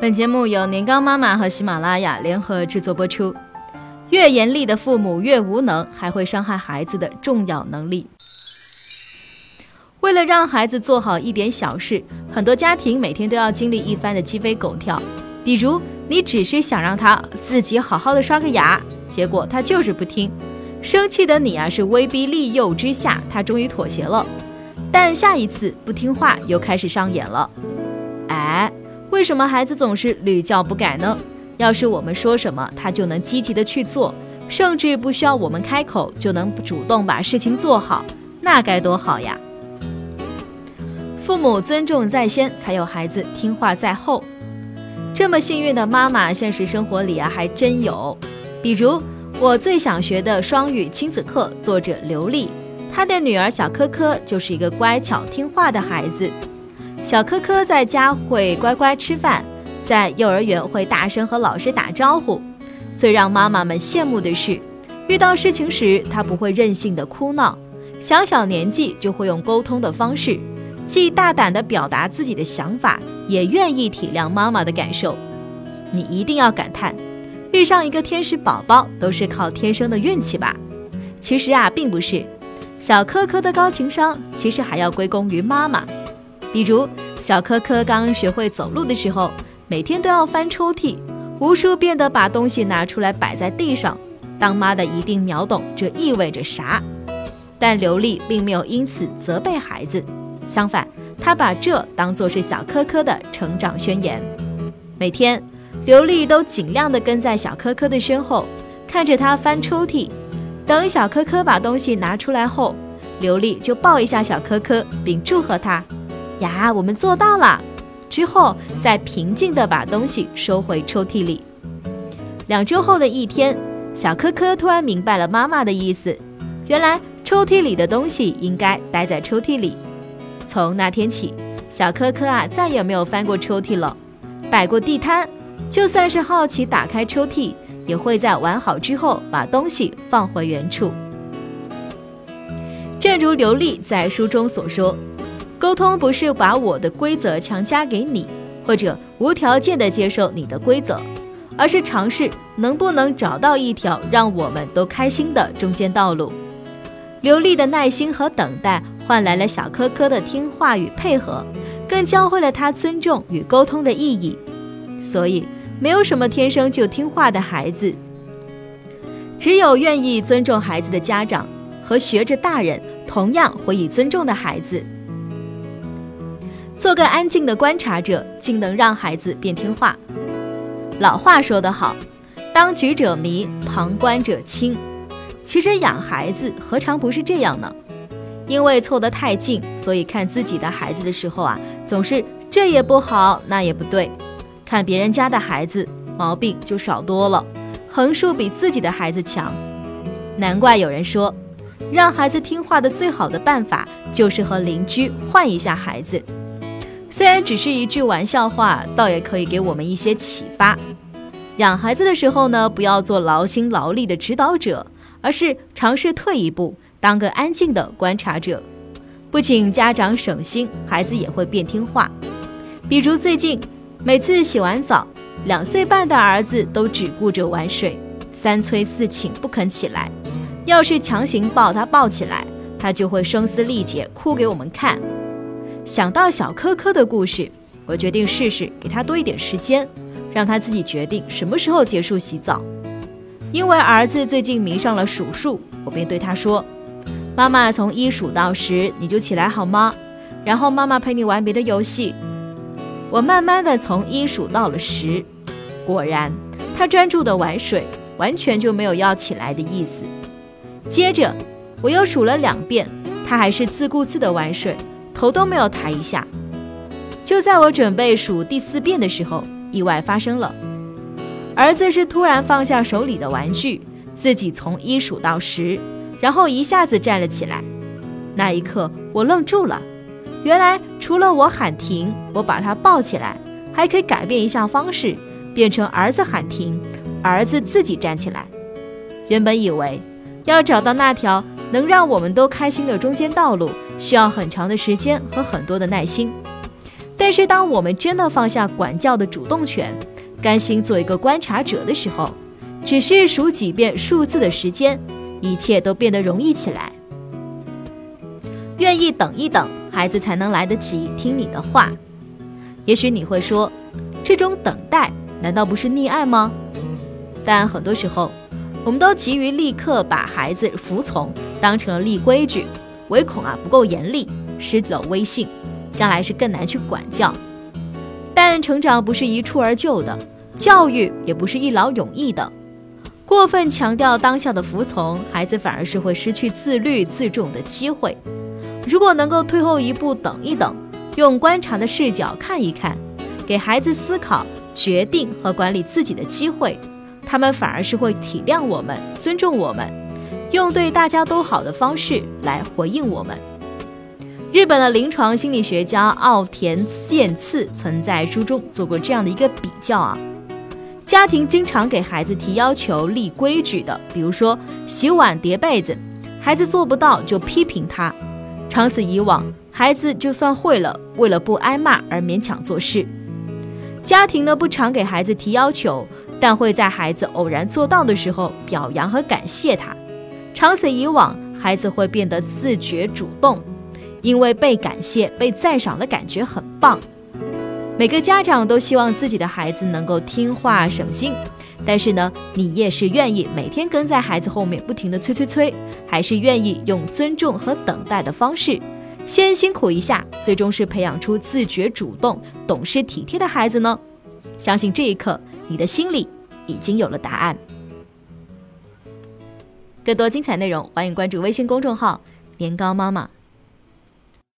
本节目由年糕妈妈和喜马拉雅联合制作播出。越严厉的父母越无能，还会伤害孩子的重要能力。为了让孩子做好一点小事，很多家庭每天都要经历一番的鸡飞狗跳。比如，你只是想让他自己好好的刷个牙，结果他就是不听。生气的你啊，是威逼利诱之下，他终于妥协了。但下一次不听话又开始上演了。哎。为什么孩子总是屡教不改呢？要是我们说什么，他就能积极的去做，甚至不需要我们开口就能主动把事情做好，那该多好呀！父母尊重在先，才有孩子听话在后。这么幸运的妈妈，现实生活里啊还真有。比如我最想学的双语亲子课，作者刘丽，她的女儿小科科就是一个乖巧听话的孩子。小科科在家会乖乖吃饭，在幼儿园会大声和老师打招呼。最让妈妈们羡慕的是，遇到事情时他不会任性的哭闹，小小年纪就会用沟通的方式，既大胆的表达自己的想法，也愿意体谅妈妈的感受。你一定要感叹，遇上一个天使宝宝都是靠天生的运气吧？其实啊，并不是。小科科的高情商，其实还要归功于妈妈。比如，小科科刚学会走路的时候，每天都要翻抽屉，无数遍的把东西拿出来摆在地上。当妈的一定秒懂这意味着啥。但刘丽并没有因此责备孩子，相反，她把这当作是小科科的成长宣言。每天，刘丽都尽量的跟在小科科的身后，看着他翻抽屉。等小科科把东西拿出来后，刘丽就抱一下小科科，并祝贺他。呀，我们做到了！之后再平静地把东西收回抽屉里。两周后的一天，小科科突然明白了妈妈的意思，原来抽屉里的东西应该待在抽屉里。从那天起，小科科啊再也没有翻过抽屉了，摆过地摊。就算是好奇打开抽屉，也会在玩好之后把东西放回原处。正如刘丽在书中所说。沟通不是把我的规则强加给你，或者无条件的接受你的规则，而是尝试能不能找到一条让我们都开心的中间道路。刘丽的耐心和等待换来了小科科的听话与配合，更教会了他尊重与沟通的意义。所以，没有什么天生就听话的孩子，只有愿意尊重孩子的家长和学着大人同样会以尊重的孩子。做个安静的观察者，竟能让孩子变听话。老话说得好，当局者迷，旁观者清。其实养孩子何尝不是这样呢？因为凑得太近，所以看自己的孩子的时候啊，总是这也不好，那也不对。看别人家的孩子，毛病就少多了，横竖比自己的孩子强。难怪有人说，让孩子听话的最好的办法，就是和邻居换一下孩子。虽然只是一句玩笑话，倒也可以给我们一些启发。养孩子的时候呢，不要做劳心劳力的指导者，而是尝试退一步，当个安静的观察者。不仅家长省心，孩子也会变听话。比如最近，每次洗完澡，两岁半的儿子都只顾着玩水，三催四请不肯起来。要是强行抱他抱起来，他就会声嘶力竭哭给我们看。想到小科科的故事，我决定试试给他多一点时间，让他自己决定什么时候结束洗澡。因为儿子最近迷上了数数，我便对他说：“妈妈从一数到十，你就起来好吗？然后妈妈陪你玩别的游戏。”我慢慢的从一数到了十，果然，他专注的玩水，完全就没有要起来的意思。接着，我又数了两遍，他还是自顾自的玩水。头都没有抬一下，就在我准备数第四遍的时候，意外发生了。儿子是突然放下手里的玩具，自己从一数到十，然后一下子站了起来。那一刻，我愣住了。原来除了我喊停，我把他抱起来，还可以改变一下方式，变成儿子喊停，儿子自己站起来。原本以为要找到那条能让我们都开心的中间道路。需要很长的时间和很多的耐心，但是，当我们真的放下管教的主动权，甘心做一个观察者的时候，只是数几遍数字的时间，一切都变得容易起来。愿意等一等，孩子才能来得及听你的话。也许你会说，这种等待难道不是溺爱吗？但很多时候，我们都急于立刻把孩子服从当成了立规矩，唯恐啊不够严厉，失了威信，将来是更难去管教。但成长不是一蹴而就的，教育也不是一劳永逸的。过分强调当下的服从，孩子反而是会失去自律自重的机会。如果能够退后一步，等一等，用观察的视角看一看，给孩子思考、决定和管理自己的机会，他们反而是会体谅我们、尊重我们，用对大家都好的方式来回应我们。日本的临床心理学家奥田健次曾在书中做过这样的一个比较啊，家庭经常给孩子提要求、立规矩的，比如说洗碗、叠被子，孩子做不到就批评他。长此以往，孩子就算会了，为了不挨骂而勉强做事。家庭呢不常给孩子提要求，但会在孩子偶然做到的时候表扬和感谢他。长此以往，孩子会变得自觉主动，因为被感谢、被赞赏的感觉很棒。每个家长都希望自己的孩子能够听话省心。但是呢，你也是愿意每天跟在孩子后面不停的催催催，还是愿意用尊重和等待的方式，先辛苦一下，最终是培养出自觉主动、懂事体贴的孩子呢？相信这一刻，你的心里已经有了答案。更多精彩内容，欢迎关注微信公众号“年糕妈妈”。